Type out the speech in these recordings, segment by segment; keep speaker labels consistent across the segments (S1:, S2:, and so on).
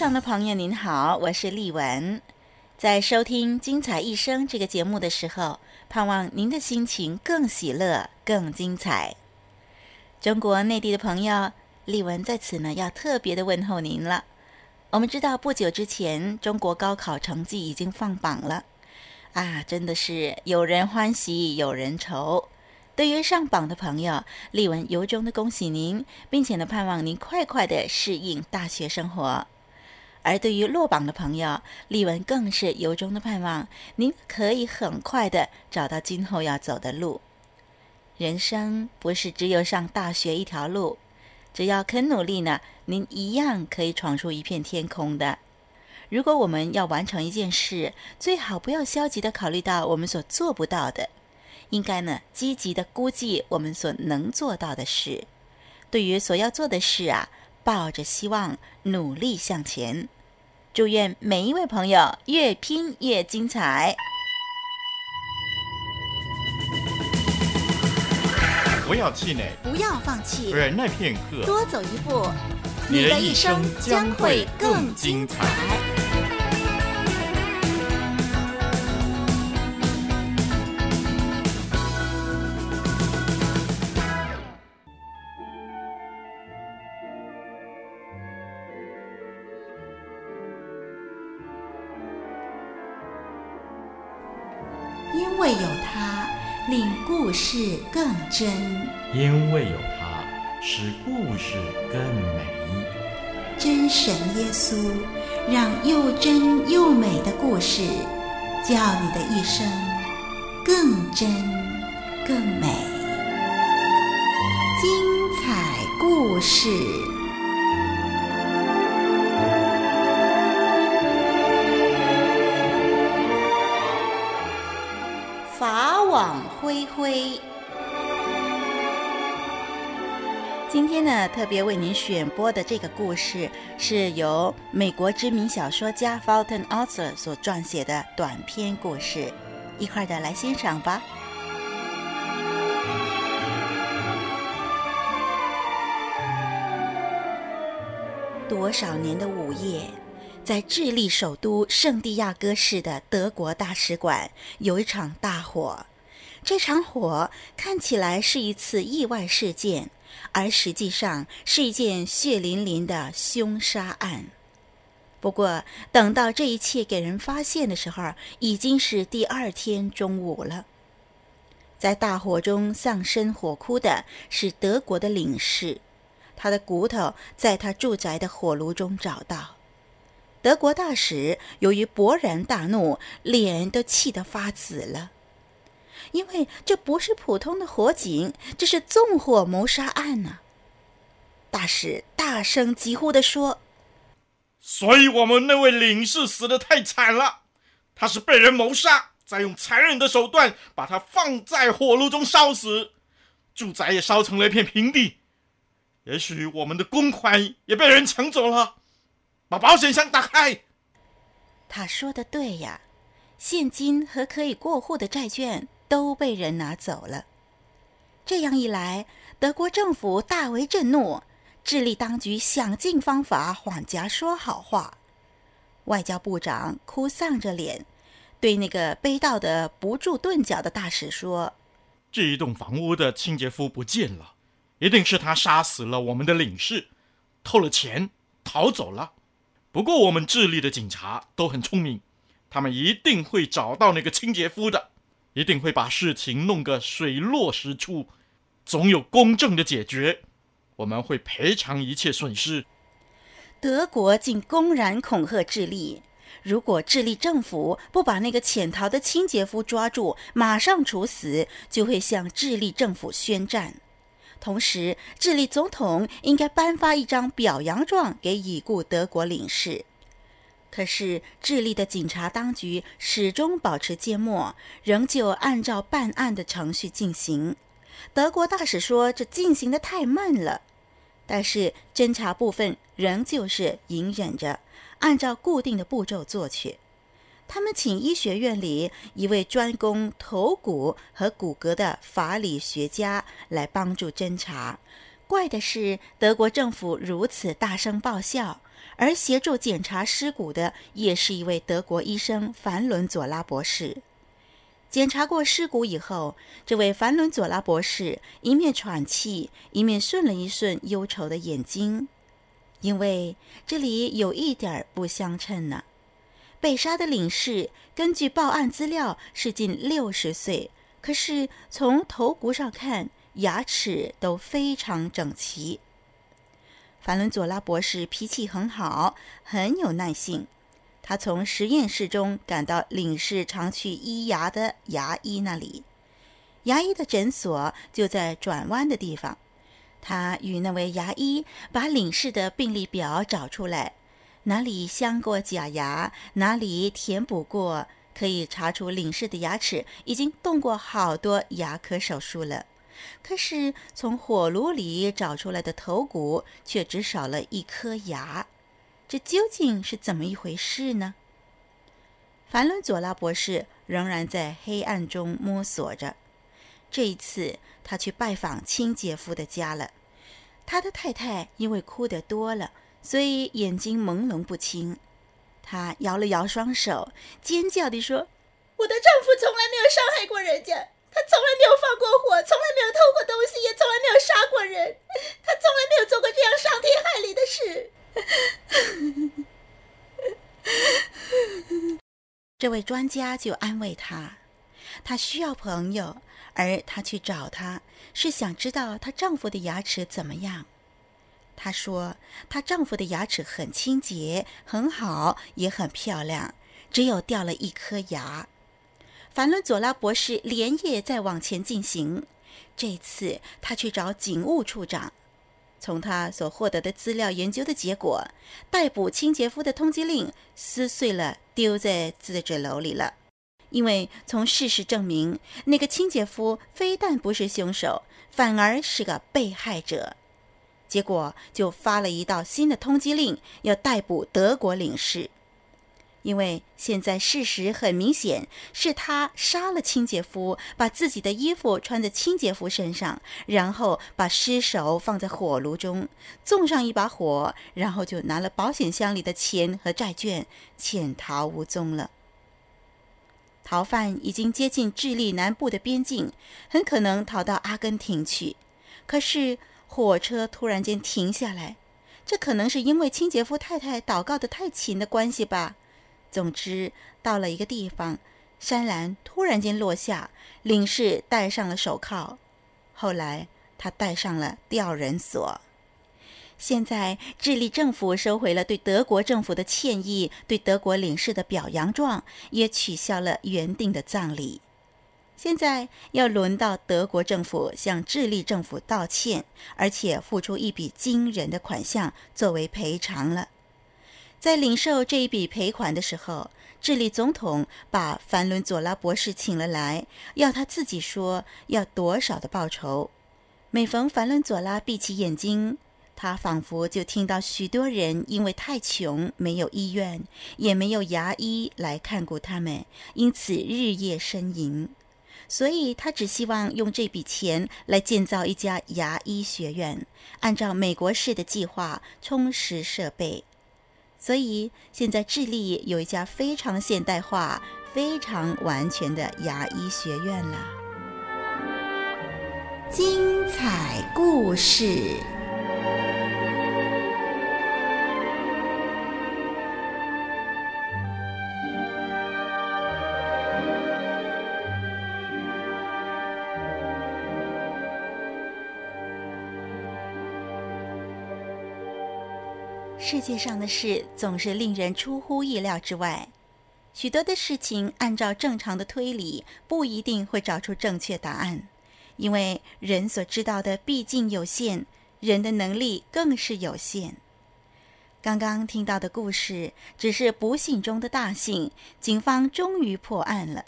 S1: 上的朋友您好，我是丽文。在收听《精彩一生》这个节目的时候，盼望您的心情更喜乐、更精彩。中国内地的朋友，丽文在此呢要特别的问候您了。我们知道不久之前，中国高考成绩已经放榜了，啊，真的是有人欢喜有人愁。对于上榜的朋友，丽文由衷的恭喜您，并且呢盼望您快快的适应大学生活。而对于落榜的朋友，丽文更是由衷的盼望您可以很快的找到今后要走的路。人生不是只有上大学一条路，只要肯努力呢，您一样可以闯出一片天空的。如果我们要完成一件事，最好不要消极的考虑到我们所做不到的，应该呢积极的估计我们所能做到的事。对于所要做的事啊。抱着希望，努力向前。祝愿每一位朋友越拼越精彩。
S2: 不要气馁，
S3: 不要放弃，
S2: 忍耐片刻，
S3: 多走一步，你的一生将会更精彩。因为有它，令故事更真；
S2: 因为有它，使故事更美。
S3: 真神耶稣，让又真又美的故事，叫你的一生更真更美。精彩故事。法网恢恢，
S1: 今天呢，特别为您选播的这个故事，是由美国知名小说家 Fulton Author 所撰写的短篇故事，一块的来欣赏吧。多少年的午夜。在智利首都圣地亚哥市的德国大使馆有一场大火，这场火看起来是一次意外事件，而实际上是一件血淋淋的凶杀案。不过，等到这一切给人发现的时候，已经是第二天中午了。在大火中丧生火窟的是德国的领事，他的骨头在他住宅的火炉中找到。德国大使由于勃然大怒，脸都气得发紫了，因为这不是普通的火警，这是纵火谋杀案呢、大使大声疾呼地说：“
S4: 所以我们那位领事死得太惨了，他是被人谋杀，再用残忍的手段把他放在火炉中烧死，住宅也烧成了一片平地，也许我们的公款也被人抢走了。”把保险箱打开。
S1: 他说的对呀，现金和可以过户的债券都被人拿走了。这样一来，德国政府大为震怒，智利当局想尽方法缓颊说好话。外交部长哭丧着脸，对那个悲悼的不住顿脚的大使说：“
S4: 这一栋房屋的清洁夫不见了，一定是他杀死了我们的领事，偷了钱逃走了。”不过，我们智利的警察都很聪明，他们一定会找到那个清洁夫的，一定会把事情弄个水落石出，总有公正的解决。我们会赔偿一切损失。
S1: 德国竟公然恐吓智利，如果智利政府不把那个潜逃的清洁夫抓住，马上处死，就会向智利政府宣战。同时，智利总统应该颁发一张表扬状给已故德国领事。可是，智利的警察当局始终保持缄默，仍旧按照办案的程序进行。德国大使说：“这进行的太慢了。”但是，侦查部分仍旧是隐忍着，按照固定的步骤做去。他们请医学院里一位专攻头骨和骨骼的法理学家来帮助侦查。怪的是，德国政府如此大声报效，而协助检查尸骨的也是一位德国医生凡伦佐拉博士。检查过尸骨以后，这位凡伦佐拉博士一面喘气，一面顺了一顺忧愁的眼睛，因为这里有一点不相称呢。被杀的领事根据报案资料是近六十岁，可是从头骨上看，牙齿都非常整齐。凡伦佐拉博士脾气很好，很有耐性。他从实验室中赶到领事常去医牙的牙医那里，牙医的诊所就在转弯的地方。他与那位牙医把领事的病历表找出来。哪里镶过假牙，哪里填补过，可以查出领事的牙齿已经动过好多牙科手术了。可是从火炉里找出来的头骨却只少了一颗牙，这究竟是怎么一回事呢？凡伦佐拉博士仍然在黑暗中摸索着。这一次，他去拜访亲姐夫的家了。他的太太因为哭得多了。所以眼睛朦胧不清，她摇了摇双手，尖叫地说：“
S5: 我的丈夫从来没有伤害过人家，他从来没有放过火，从来没有偷过东西，也从来没有杀过人，他从来没有做过这样伤天害理的事。”
S1: 这位专家就安慰她：“她需要朋友，而她去找他，是想知道她丈夫的牙齿怎么样。”她说：“她丈夫的牙齿很清洁，很好，也很漂亮，只有掉了一颗牙。”凡伦佐拉博士连夜再往前进行。这次他去找警务处长，从他所获得的资料研究的结果，逮捕清洁夫的通缉令撕碎了，丢在自治楼里了。因为从事实证明，那个清洁夫非但不是凶手，反而是个被害者。结果就发了一道新的通缉令，要逮捕德国领事。因为现在事实很明显，是他杀了清洁夫，把自己的衣服穿在清洁夫身上，然后把尸首放在火炉中，纵上一把火，然后就拿了保险箱里的钱和债券，潜逃无踪了。逃犯已经接近智利南部的边境，很可能逃到阿根廷去。可是。火车突然间停下来，这可能是因为清洁夫太太祷告得太勤的关系吧。总之，到了一个地方，栅栏突然间落下，领事戴上了手铐。后来，他戴上了吊人锁。现在，智利政府收回了对德国政府的歉意，对德国领事的表扬状，也取消了原定的葬礼。现在要轮到德国政府向智利政府道歉，而且付出一笔惊人的款项作为赔偿了。在领受这一笔赔款的时候，智利总统把凡伦佐拉博士请了来，要他自己说要多少的报酬。每逢凡伦佐拉闭起眼睛，他仿佛就听到许多人因为太穷，没有医院，也没有牙医来看顾他们，因此日夜呻吟。所以他只希望用这笔钱来建造一家牙医学院，按照美国式的计划充实设备。所以现在智利有一家非常现代化、非常完全的牙医学院了。
S3: 精彩故事。
S1: 世界上的事总是令人出乎意料之外，许多的事情按照正常的推理，不一定会找出正确答案，因为人所知道的毕竟有限，人的能力更是有限。刚刚听到的故事只是不幸中的大幸，警方终于破案了。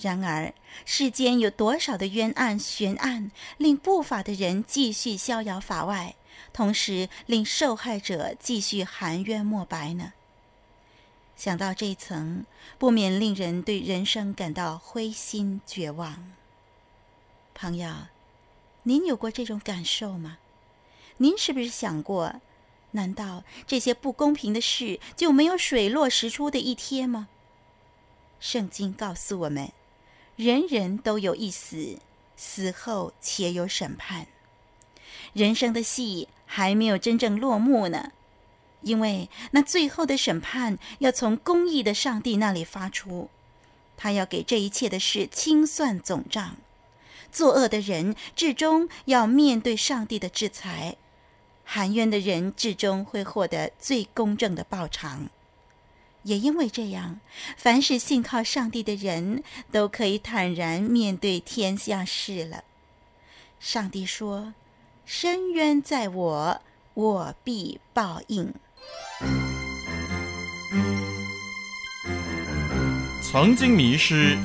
S1: 然而，世间有多少的冤案悬案，令不法的人继续逍遥法外，同时令受害者继续含冤莫白呢？想到这一层，不免令人对人生感到灰心绝望。朋友，您有过这种感受吗？您是不是想过？难道这些不公平的事就没有水落石出的一天吗？圣经告诉我们，人人都有一死，死后且有审判。人生的戏还没有真正落幕呢，因为那最后的审判要从公义的上帝那里发出，他要给这一切的事清算总账，作恶的人至终要面对上帝的制裁。含冤的人至终会获得最公正的报偿，也因为这样，凡是信靠上帝的人都可以坦然面对天下事了。上帝说：“深冤在我，我必报应。”
S4: 曾经迷失，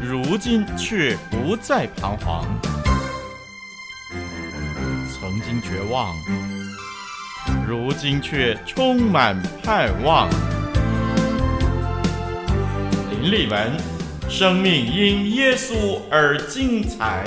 S4: 如今却不再彷徨。曾经绝望，如今却充满盼望。林立文，生命因耶稣而精彩。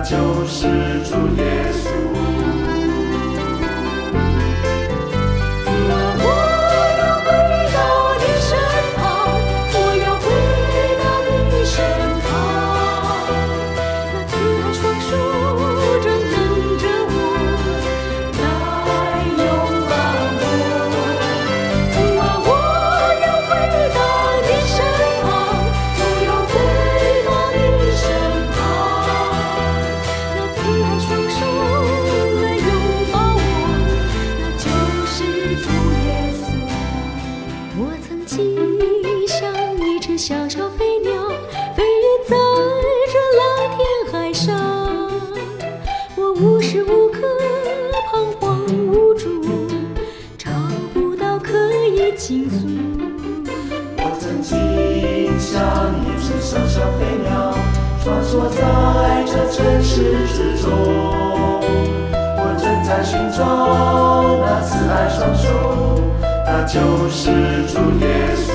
S6: 就是主耶稣。
S7: 我在这城市之中，我正在寻找那慈爱双手，那
S6: 就是主耶稣。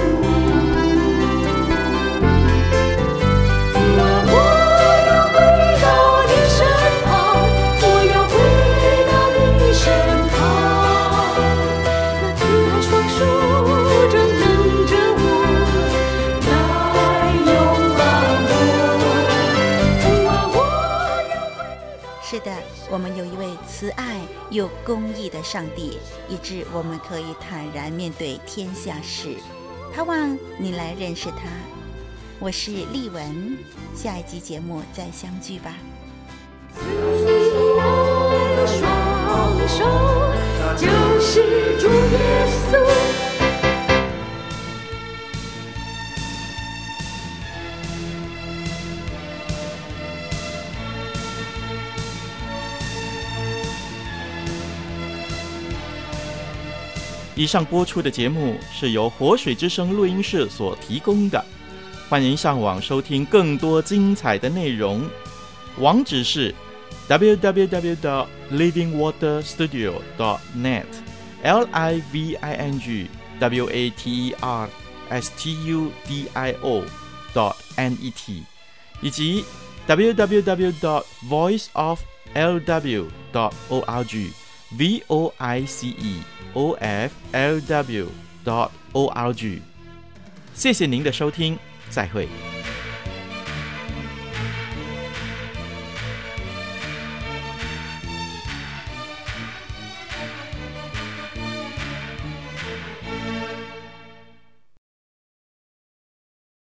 S1: 是的，我们有一位慈爱又公义的上帝，以致我们可以坦然面对天下事。盼望你来认识他。我是丽文，下一集节目再相聚吧。
S4: 以上播出的节目是由活水之声录音室所提供的，欢迎上网收听更多精彩的内容，网址是 www 的 livingwater studio dot net livingwater s t u d i o dot n e t，以及 www.dot.voiceoflw.dot.org v o i c e o f l w dot o r g。谢谢您的收听，再会。